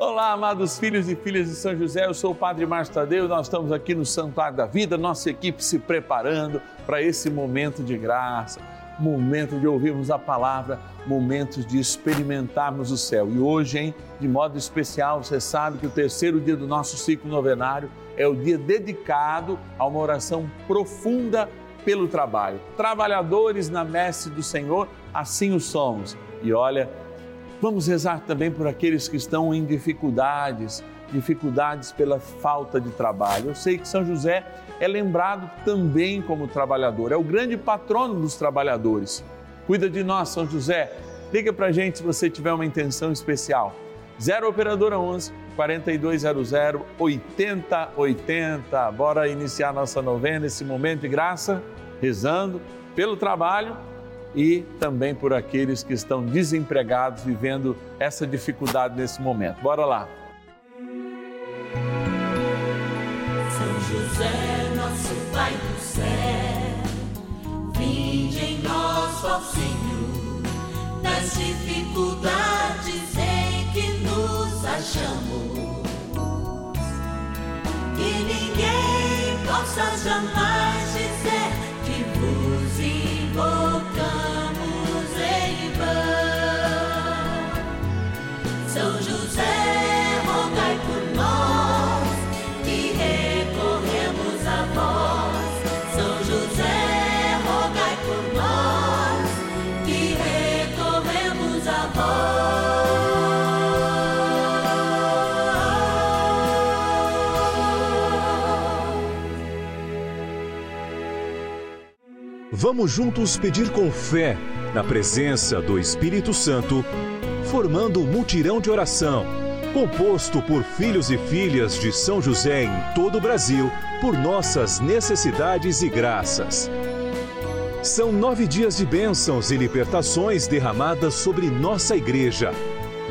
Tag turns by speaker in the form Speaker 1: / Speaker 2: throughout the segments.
Speaker 1: Olá, amados filhos e filhas de São José, eu sou o Padre Márcio Tadeu, nós estamos aqui no Santuário da Vida, nossa equipe se preparando para esse momento de graça, momento de ouvirmos a palavra, momentos de experimentarmos o céu. E hoje, hein, de modo especial, você sabe que o terceiro dia do nosso ciclo novenário é o dia dedicado a uma oração profunda pelo trabalho. Trabalhadores na messe do Senhor, assim o somos. E olha, Vamos rezar também por aqueles que estão em dificuldades, dificuldades pela falta de trabalho. Eu sei que São José é lembrado também como trabalhador, é o grande patrono dos trabalhadores. Cuida de nós, São José. Liga para gente se você tiver uma intenção especial. 0 Operadora 11 4200 8080. Bora iniciar nossa novena, esse momento de graça, rezando pelo trabalho e também por aqueles que estão desempregados, vivendo essa dificuldade nesse momento. Bora lá.
Speaker 2: São José, nosso Pai do céu, vinde em nós, ó Senhor, nas dificuldades em que nos achamos. Que ninguém possa jamais
Speaker 3: Vamos juntos pedir com fé, na presença do Espírito Santo, formando um mutirão de oração, composto por filhos e filhas de São José em todo o Brasil, por nossas necessidades e graças. São nove dias de bênçãos e libertações derramadas sobre nossa igreja,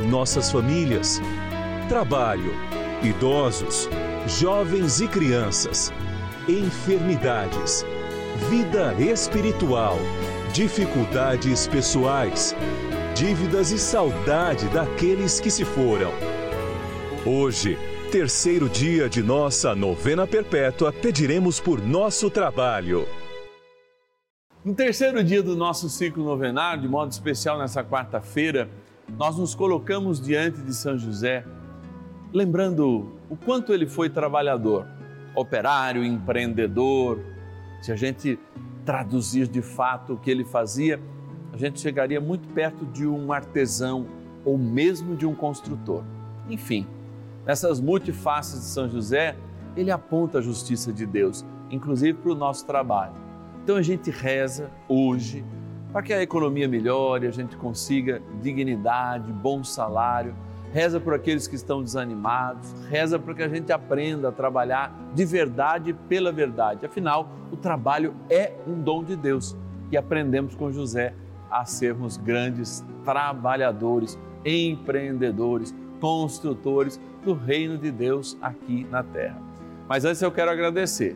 Speaker 3: nossas famílias, trabalho, idosos, jovens e crianças, enfermidades vida espiritual, dificuldades pessoais, dívidas e saudade daqueles que se foram. Hoje, terceiro dia de nossa novena perpétua, pediremos por nosso trabalho.
Speaker 1: No terceiro dia do nosso ciclo novenário, de modo especial nessa quarta-feira, nós nos colocamos diante de São José, lembrando o quanto ele foi trabalhador, operário, empreendedor, se a gente traduzir de fato o que ele fazia, a gente chegaria muito perto de um artesão ou mesmo de um construtor. Enfim, nessas multifaces de São José, ele aponta a justiça de Deus, inclusive para o nosso trabalho. Então a gente reza hoje para que a economia melhore, a gente consiga dignidade, bom salário reza por aqueles que estão desanimados, reza para que a gente aprenda a trabalhar de verdade pela verdade. Afinal, o trabalho é um dom de Deus e aprendemos com José a sermos grandes trabalhadores, empreendedores, construtores do reino de Deus aqui na terra. Mas antes eu quero agradecer.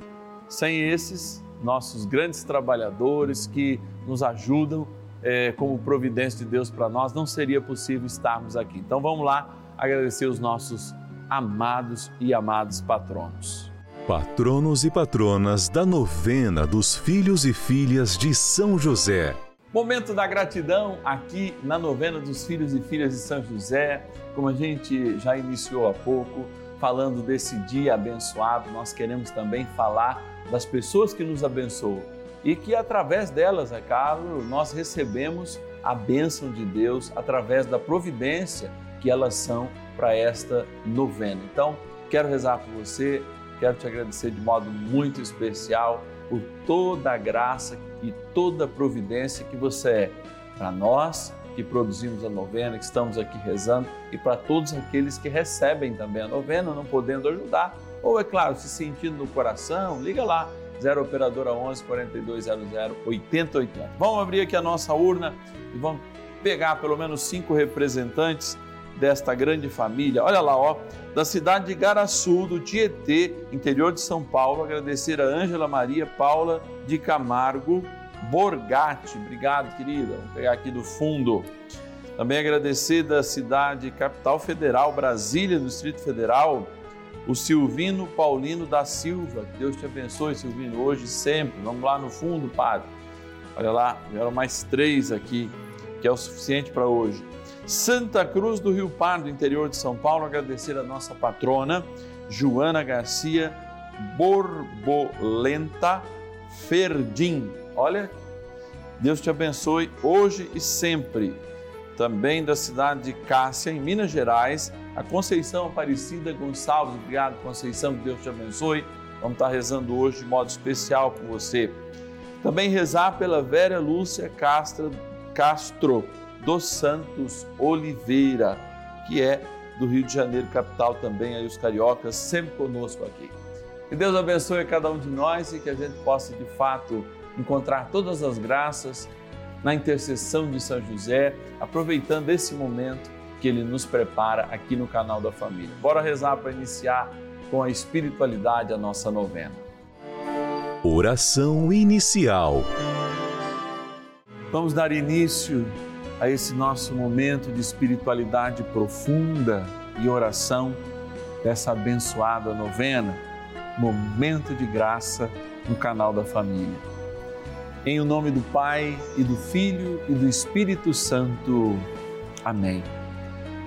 Speaker 1: Sem esses, nossos grandes trabalhadores que nos ajudam é, como providência de Deus para nós, não seria possível estarmos aqui. Então vamos lá agradecer os nossos amados e amados patronos.
Speaker 3: Patronos e patronas da novena dos filhos e filhas de São José.
Speaker 1: Momento da gratidão aqui na novena dos filhos e filhas de São José. Como a gente já iniciou há pouco, falando desse dia abençoado, nós queremos também falar das pessoas que nos abençoam e que através delas, é claro, nós recebemos a bênção de Deus através da providência que elas são para esta novena. Então, quero rezar por você, quero te agradecer de modo muito especial por toda a graça e toda a providência que você é para nós que produzimos a novena, que estamos aqui rezando e para todos aqueles que recebem também a novena, não podendo ajudar, ou é claro, se sentindo no coração, liga lá 0 operadora 11 4200 8080. Vamos abrir aqui a nossa urna e vamos pegar pelo menos cinco representantes desta grande família. Olha lá, ó, da cidade de Garaçu, do Tietê, interior de São Paulo, agradecer a Ângela Maria Paula de Camargo Borgatti. Obrigado, querida. Vamos pegar aqui do fundo. Também agradecer da cidade capital federal, Brasília, do Distrito Federal, o Silvino Paulino da Silva. Deus te abençoe, Silvino, hoje e sempre. Vamos lá no fundo, Padre. Olha lá, vieram mais três aqui, que é o suficiente para hoje. Santa Cruz do Rio Pardo, interior de São Paulo, agradecer a nossa patrona, Joana Garcia Borbolenta Ferdim. Olha, Deus te abençoe hoje e sempre. Também da cidade de Cássia, em Minas Gerais, a Conceição Aparecida Gonçalves. Obrigado, Conceição, que Deus te abençoe. Vamos estar rezando hoje de modo especial por você. Também rezar pela Vera Lúcia Castro, Castro dos Santos Oliveira, que é do Rio de Janeiro, capital também, aí os cariocas, sempre conosco aqui. Que Deus abençoe cada um de nós e que a gente possa, de fato, encontrar todas as graças na intercessão de São José, aproveitando esse momento que ele nos prepara aqui no canal da família. Bora rezar para iniciar com a espiritualidade a nossa novena.
Speaker 3: Oração inicial.
Speaker 1: Vamos dar início a esse nosso momento de espiritualidade profunda e oração dessa abençoada novena, momento de graça no canal da família. Em o nome do Pai e do Filho e do Espírito Santo. Amém.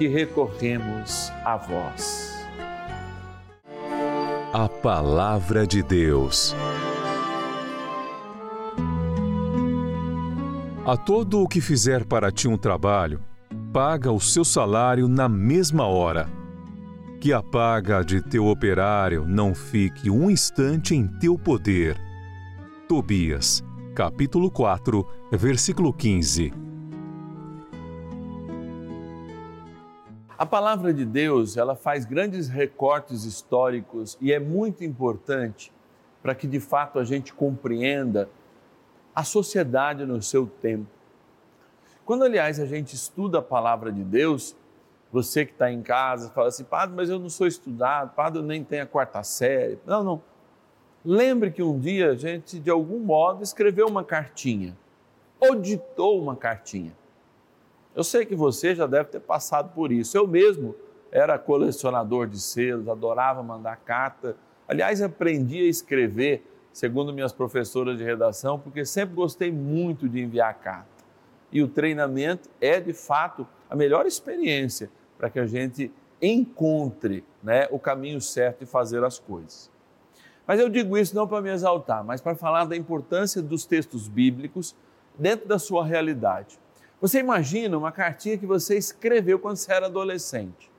Speaker 1: que recorremos a vós.
Speaker 3: A Palavra de Deus. A todo o que fizer para ti um trabalho, paga o seu salário na mesma hora. Que a paga de teu operário não fique um instante em teu poder. Tobias, capítulo 4, versículo 15.
Speaker 1: A palavra de Deus, ela faz grandes recortes históricos e é muito importante para que de fato a gente compreenda a sociedade no seu tempo quando, aliás, a gente estuda a palavra de Deus, você que está em casa fala assim, padre, mas eu não sou estudado, padre, eu nem tenho a quarta série. Não, não. Lembre que um dia a gente, de algum modo, escreveu uma cartinha, ou ditou uma cartinha. Eu sei que você já deve ter passado por isso. Eu mesmo era colecionador de selos, adorava mandar carta. Aliás, aprendi a escrever, segundo minhas professoras de redação, porque sempre gostei muito de enviar carta e o treinamento é de fato a melhor experiência para que a gente encontre né, o caminho certo de fazer as coisas. Mas eu digo isso não para me exaltar, mas para falar da importância dos textos bíblicos dentro da sua realidade. Você imagina uma cartinha que você escreveu quando você era adolescente.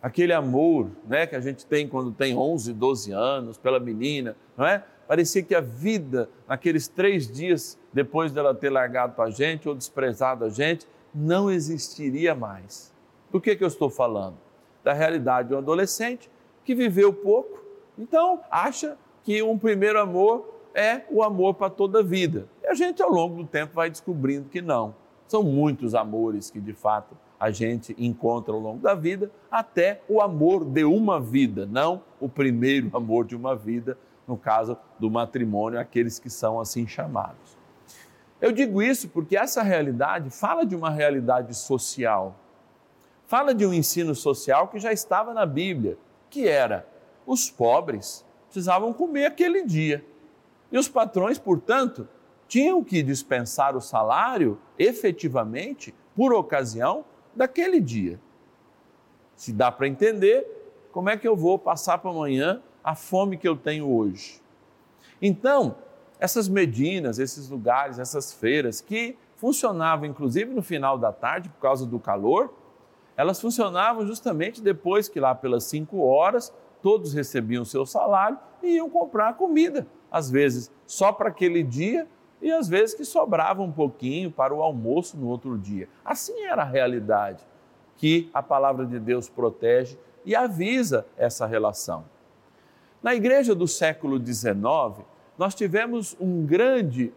Speaker 1: aquele amor né, que a gente tem quando tem 11, 12 anos pela menina, não é? Parecia que a vida, naqueles três dias depois dela ter largado a gente ou desprezado a gente, não existiria mais. Do que, que eu estou falando? Da realidade de um adolescente que viveu pouco, então acha que um primeiro amor é o amor para toda a vida. E a gente, ao longo do tempo, vai descobrindo que não. São muitos amores que, de fato, a gente encontra ao longo da vida, até o amor de uma vida, não o primeiro amor de uma vida, no caso do matrimônio, aqueles que são assim chamados. Eu digo isso porque essa realidade fala de uma realidade social, fala de um ensino social que já estava na Bíblia, que era os pobres precisavam comer aquele dia. E os patrões, portanto, tinham que dispensar o salário efetivamente por ocasião daquele dia. Se dá para entender, como é que eu vou passar para amanhã a fome que eu tenho hoje? Então, essas medinas, esses lugares, essas feiras que funcionavam inclusive no final da tarde por causa do calor, elas funcionavam justamente depois que lá pelas cinco horas todos recebiam seu salário e iam comprar comida, às vezes só para aquele dia e às vezes que sobrava um pouquinho para o almoço no outro dia. Assim era a realidade que a palavra de Deus protege e avisa essa relação. Na igreja do século XIX, nós tivemos um grande,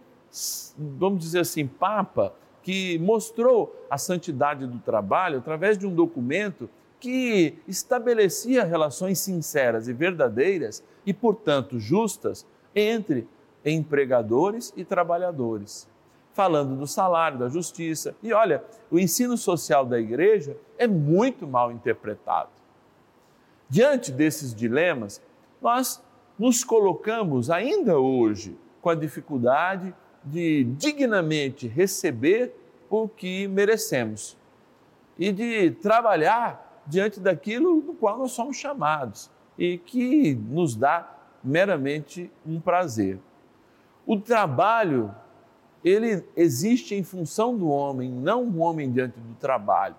Speaker 1: vamos dizer assim, Papa, que mostrou a santidade do trabalho através de um documento que estabelecia relações sinceras e verdadeiras e, portanto, justas entre empregadores e trabalhadores, falando do salário, da justiça. E olha, o ensino social da igreja é muito mal interpretado. Diante desses dilemas, nós nos colocamos ainda hoje com a dificuldade de dignamente receber o que merecemos e de trabalhar diante daquilo do qual nós somos chamados e que nos dá meramente um prazer. O trabalho, ele existe em função do homem, não o homem diante do trabalho.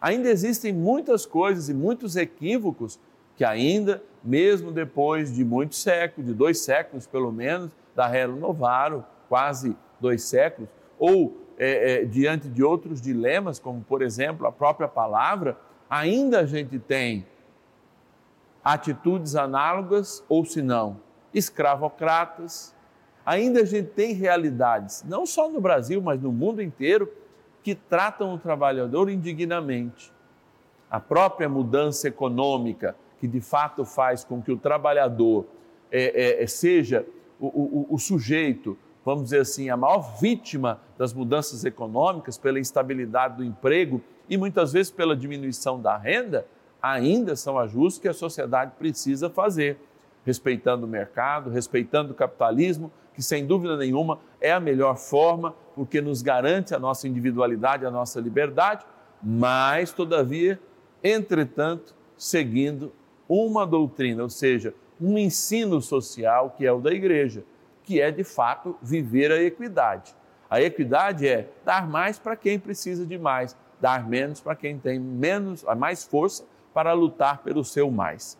Speaker 1: Ainda existem muitas coisas e muitos equívocos que ainda, mesmo depois de muitos séculos, de dois séculos pelo menos, da Relo Novaro, quase dois séculos, ou é, é, diante de outros dilemas, como por exemplo a própria palavra, ainda a gente tem atitudes análogas, ou se não, escravocratas, ainda a gente tem realidades, não só no Brasil, mas no mundo inteiro, que tratam o trabalhador indignamente. A própria mudança econômica que de fato faz com que o trabalhador é, é, é, seja o, o, o sujeito, vamos dizer assim, a maior vítima das mudanças econômicas pela instabilidade do emprego e muitas vezes pela diminuição da renda, ainda são ajustes que a sociedade precisa fazer, respeitando o mercado, respeitando o capitalismo, que sem dúvida nenhuma é a melhor forma, porque nos garante a nossa individualidade, a nossa liberdade, mas, todavia, entretanto, seguindo uma doutrina, ou seja, um ensino social que é o da igreja, que é de fato viver a equidade. A equidade é dar mais para quem precisa de mais, dar menos para quem tem menos, a mais força para lutar pelo seu mais.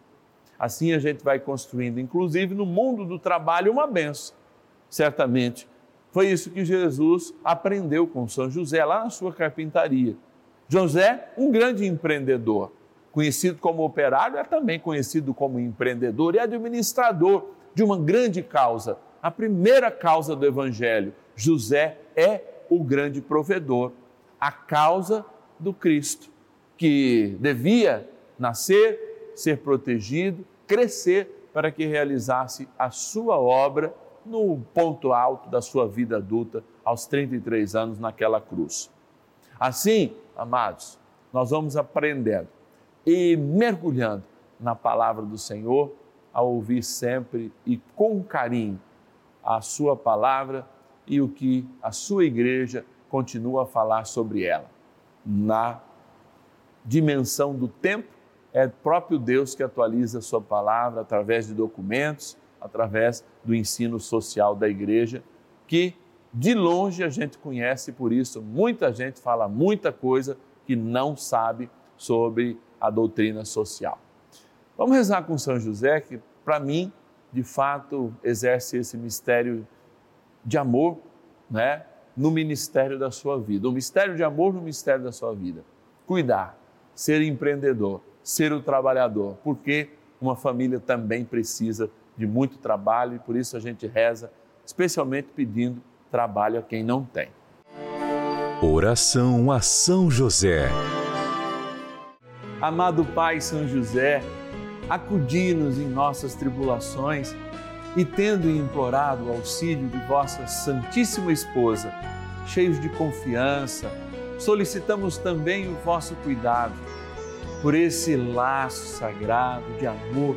Speaker 1: Assim a gente vai construindo, inclusive no mundo do trabalho, uma benção. Certamente foi isso que Jesus aprendeu com São José lá na sua carpintaria. José, um grande empreendedor conhecido como operário, é também conhecido como empreendedor e administrador de uma grande causa, a primeira causa do Evangelho. José é o grande provedor, a causa do Cristo, que devia nascer, ser protegido, crescer para que realizasse a sua obra no ponto alto da sua vida adulta, aos 33 anos, naquela cruz. Assim, amados, nós vamos aprendendo e mergulhando na palavra do Senhor, a ouvir sempre e com carinho a Sua palavra e o que a Sua igreja continua a falar sobre ela. Na dimensão do tempo, é próprio Deus que atualiza a Sua palavra através de documentos, através do ensino social da igreja, que de longe a gente conhece, por isso muita gente fala muita coisa que não sabe sobre a doutrina social. Vamos rezar com São José, que para mim, de fato, exerce esse mistério de amor, né? No ministério da sua vida. O mistério de amor no mistério da sua vida. Cuidar, ser empreendedor, ser o trabalhador, porque uma família também precisa de muito trabalho e por isso a gente reza, especialmente pedindo trabalho a quem não tem.
Speaker 3: Oração a São José.
Speaker 1: Amado Pai São José, acudi-nos em nossas tribulações e, tendo implorado o auxílio de vossa Santíssima Esposa, cheios de confiança, solicitamos também o vosso cuidado por esse laço sagrado de amor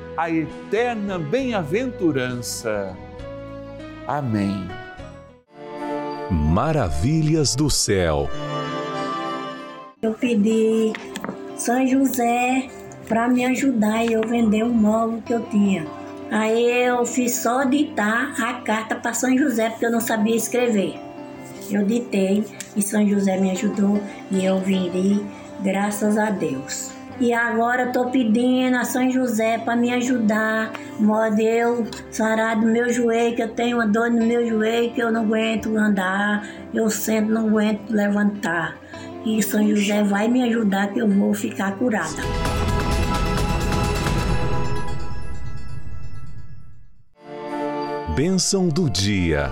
Speaker 1: a eterna bem-aventurança. Amém.
Speaker 3: Maravilhas do céu.
Speaker 4: Eu pedi São José para me ajudar e eu vender um móvel que eu tinha. Aí eu fiz só ditar a carta para São José, porque eu não sabia escrever. Eu ditei e São José me ajudou e eu viri, graças a Deus. E agora estou pedindo a São José para me ajudar, modo eu sarar do meu joelho, que eu tenho uma dor no meu joelho, que eu não aguento andar, eu sento, não aguento levantar. E São José vai me ajudar que eu vou ficar curada.
Speaker 3: Bênção do dia.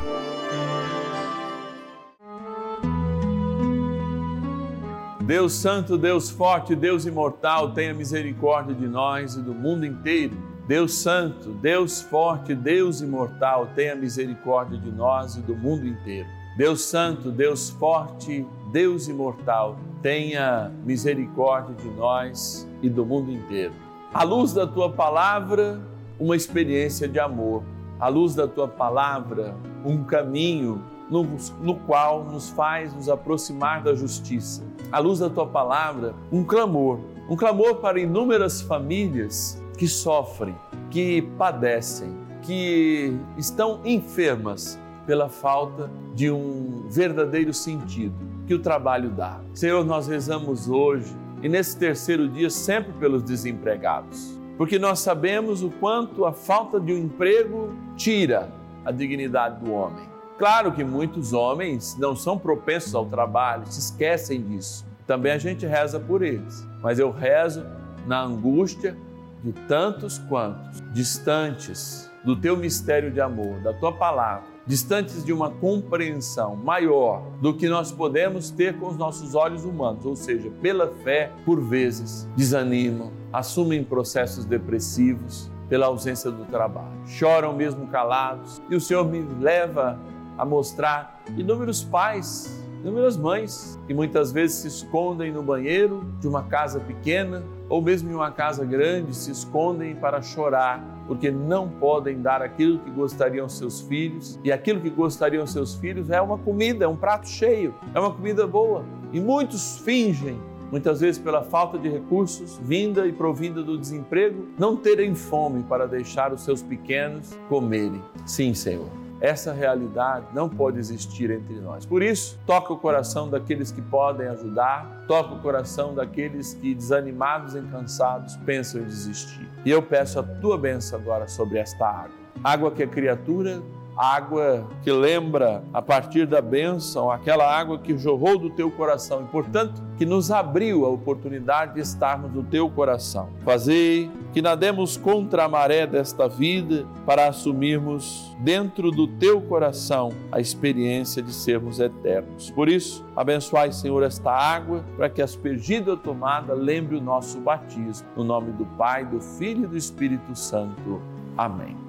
Speaker 1: Deus Santo, Deus Forte, Deus Imortal, tenha misericórdia de nós e do mundo inteiro. Deus Santo, Deus Forte, Deus Imortal, tenha misericórdia de nós e do mundo inteiro. Deus Santo, Deus Forte, Deus Imortal, tenha misericórdia de nós e do mundo inteiro. À luz da tua palavra, uma experiência de amor à luz da tua palavra, um caminho no, no, qual nos faz nos aproximar da justiça. À luz da tua palavra, um clamor, um clamor para inúmeras famílias que sofrem, que padecem, que estão enfermas pela falta de um verdadeiro sentido que o trabalho dá. Senhor, nós rezamos hoje e nesse terceiro dia sempre pelos desempregados porque nós sabemos o quanto a falta de um emprego tira a dignidade do homem. Claro que muitos homens não são propensos ao trabalho, se esquecem disso. Também a gente reza por eles, mas eu rezo na angústia de tantos quantos distantes do teu mistério de amor, da tua palavra, distantes de uma compreensão maior do que nós podemos ter com os nossos olhos humanos, ou seja, pela fé, por vezes desanimam, assumem processos depressivos pela ausência do trabalho, choram mesmo calados, e o Senhor me leva a mostrar inúmeros pais, inúmeras mães que muitas vezes se escondem no banheiro de uma casa pequena ou mesmo em uma casa grande, se escondem para chorar, porque não podem dar aquilo que gostariam seus filhos, e aquilo que gostariam seus filhos é uma comida, é um prato cheio, é uma comida boa. E muitos fingem muitas vezes pela falta de recursos, vinda e provinda do desemprego, não terem fome para deixar os seus pequenos comerem. Sim, Senhor essa realidade não pode existir entre nós. Por isso, toca o coração daqueles que podem ajudar, toca o coração daqueles que, desanimados e cansados, pensam em desistir. E eu peço a tua bênção agora sobre esta água. Água que a criatura água que lembra a partir da bênção, aquela água que jorrou do teu coração e, portanto, que nos abriu a oportunidade de estarmos no teu coração. Fazei que nademos contra a maré desta vida para assumirmos dentro do teu coração a experiência de sermos eternos. Por isso, abençoai, Senhor, esta água para que aspergida ou tomada lembre o nosso batismo. No nome do Pai, do Filho e do Espírito Santo. Amém.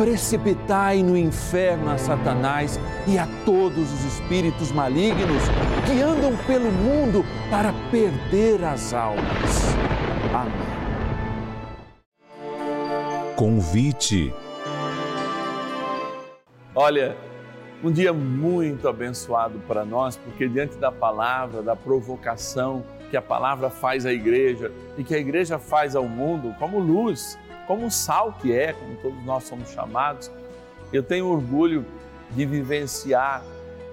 Speaker 1: precipitai no inferno a Satanás e a todos os espíritos malignos que andam pelo mundo para perder as almas. Amém.
Speaker 3: Convite.
Speaker 1: Olha, um dia muito abençoado para nós, porque diante da palavra, da provocação que a palavra faz à igreja e que a igreja faz ao mundo como luz como o sal que é, como todos nós somos chamados, eu tenho orgulho de vivenciar,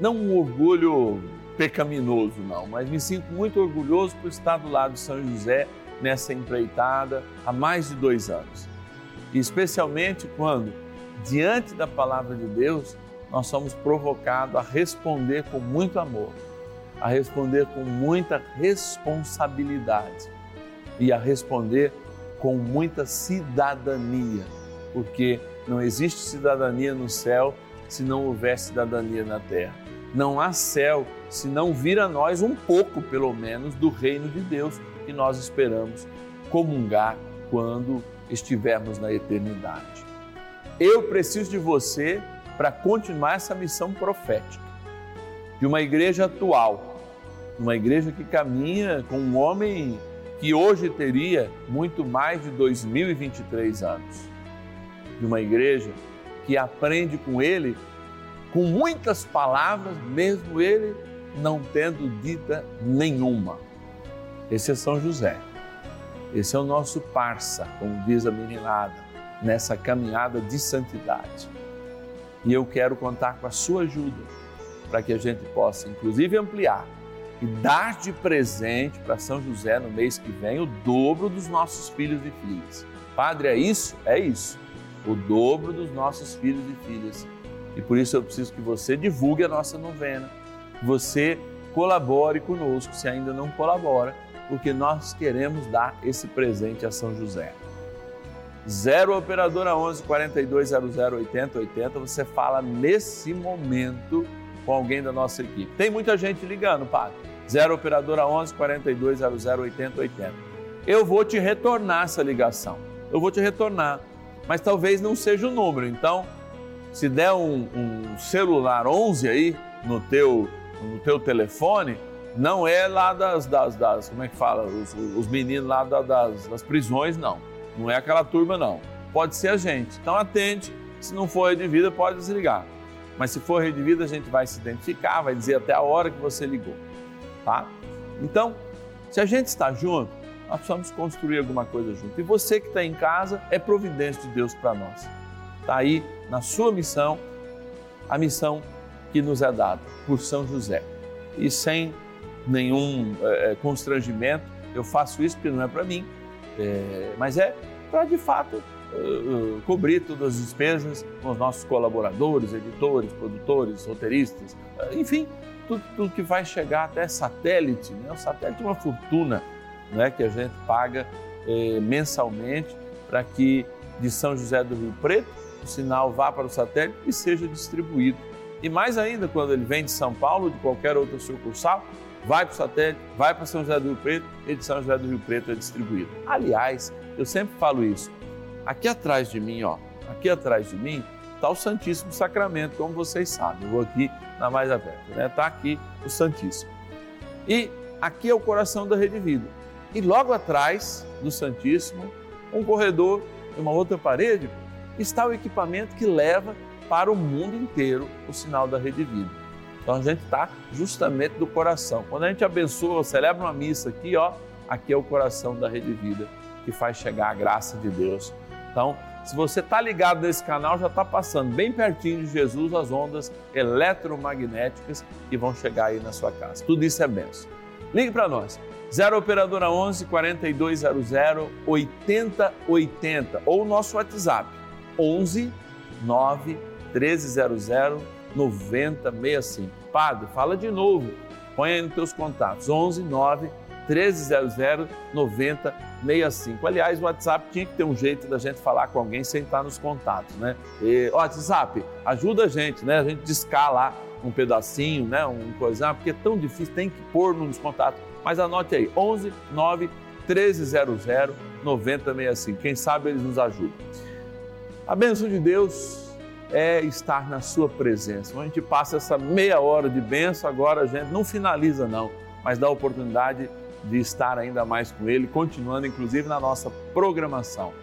Speaker 1: não um orgulho pecaminoso, não, mas me sinto muito orgulhoso por estar do lado de São José nessa empreitada há mais de dois anos. E especialmente quando, diante da palavra de Deus, nós somos provocados a responder com muito amor, a responder com muita responsabilidade e a responder com muita cidadania, porque não existe cidadania no céu se não houver cidadania na terra. Não há céu se não vir a nós um pouco, pelo menos, do reino de Deus que nós esperamos comungar quando estivermos na eternidade. Eu preciso de você para continuar essa missão profética de uma igreja atual, uma igreja que caminha com um homem que hoje teria muito mais de 2023 anos. De uma igreja que aprende com ele com muitas palavras, mesmo ele não tendo dita nenhuma. Esse é São José. Esse é o nosso parça, como diz a meninada, nessa caminhada de santidade. E eu quero contar com a sua ajuda para que a gente possa, inclusive, ampliar e dar de presente para São José no mês que vem o dobro dos nossos filhos e filhas. Padre, é isso? É isso. O dobro dos nossos filhos e filhas. E por isso eu preciso que você divulgue a nossa novena, que você colabore conosco, se ainda não colabora, porque nós queremos dar esse presente a São José. 0 Operadora 11 4200 8080, você fala nesse momento com alguém da nossa equipe. Tem muita gente ligando, padre. 0 operadora 11 4200 8080. Eu vou te retornar essa ligação. Eu vou te retornar, mas talvez não seja o número. Então, se der um, um celular 11 aí no teu no teu telefone, não é lá das, das, das como é que fala, os, os meninos lá das, das prisões, não. Não é aquela turma, não. Pode ser a gente. Então atende. Se não for de vida, pode desligar. Mas se for rede de vida, a gente vai se identificar, vai dizer até a hora que você ligou, tá? Então, se a gente está junto, nós precisamos construir alguma coisa junto. E você que está em casa é providência de Deus para nós. Está aí na sua missão, a missão que nos é dada por São José. E sem nenhum é, constrangimento, eu faço isso porque não é para mim, é, mas é para de fato uh, cobrir todas as despesas com os nossos colaboradores, editores, produtores, roteiristas, uh, enfim, tudo, tudo, que vai chegar até satélite. Né? O satélite é uma fortuna né, que a gente paga eh, mensalmente para que de São José do Rio Preto o sinal vá para o satélite e seja distribuído. E mais ainda, quando ele vem de São Paulo de qualquer outra sucursal, vai para o satélite, vai para São José do Rio Preto e de São José do Rio Preto é distribuído. Aliás, eu sempre falo isso, Aqui atrás de mim, ó, aqui atrás de mim, está o Santíssimo Sacramento, como vocês sabem. Eu vou aqui na mais aberta, né? Está aqui o Santíssimo. E aqui é o coração da Rede Vida. E logo atrás do Santíssimo, um corredor e uma outra parede, está o equipamento que leva para o mundo inteiro o sinal da Rede Vida. Então a gente está justamente do coração. Quando a gente abençoa, celebra uma missa aqui, ó, aqui é o coração da Rede Vida que faz chegar a graça de Deus. Então, se você está ligado nesse canal, já está passando bem pertinho de Jesus as ondas eletromagnéticas que vão chegar aí na sua casa. Tudo isso é benção. Ligue para nós. 0 Operadora 11 4200 8080 ou nosso WhatsApp 11 9 1300 9065. Padre, fala de novo. Põe aí nos teus contatos. 11 9 1300 9065. Aliás, o WhatsApp tinha que ter um jeito da gente falar com alguém sem estar nos contatos, né? E, WhatsApp, ajuda a gente, né? A gente discar lá um pedacinho, né? Um coisa, porque é tão difícil, tem que pôr nos contatos. Mas anote aí, 11 9 1300 9065. Quem sabe eles nos ajudam. A bênção de Deus é estar na sua presença. A gente passa essa meia hora de bênção, agora a gente não finaliza não, mas dá oportunidade de estar ainda mais com Ele, continuando inclusive na nossa programação.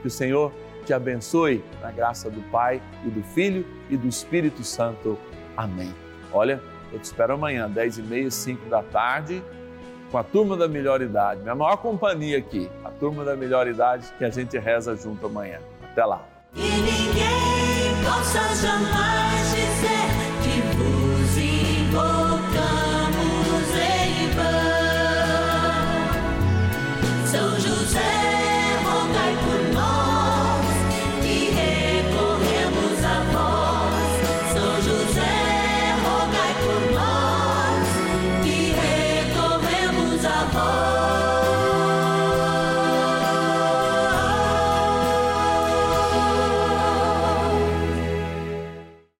Speaker 1: Que o Senhor te abençoe na graça do Pai e do Filho e do Espírito Santo. Amém. Olha, eu te espero amanhã, 10 e meia, 5 da tarde, com a turma da melhor idade. Minha maior companhia aqui, a turma da melhor idade, que a gente reza junto amanhã. Até lá.
Speaker 2: E ninguém possa jamais dizer.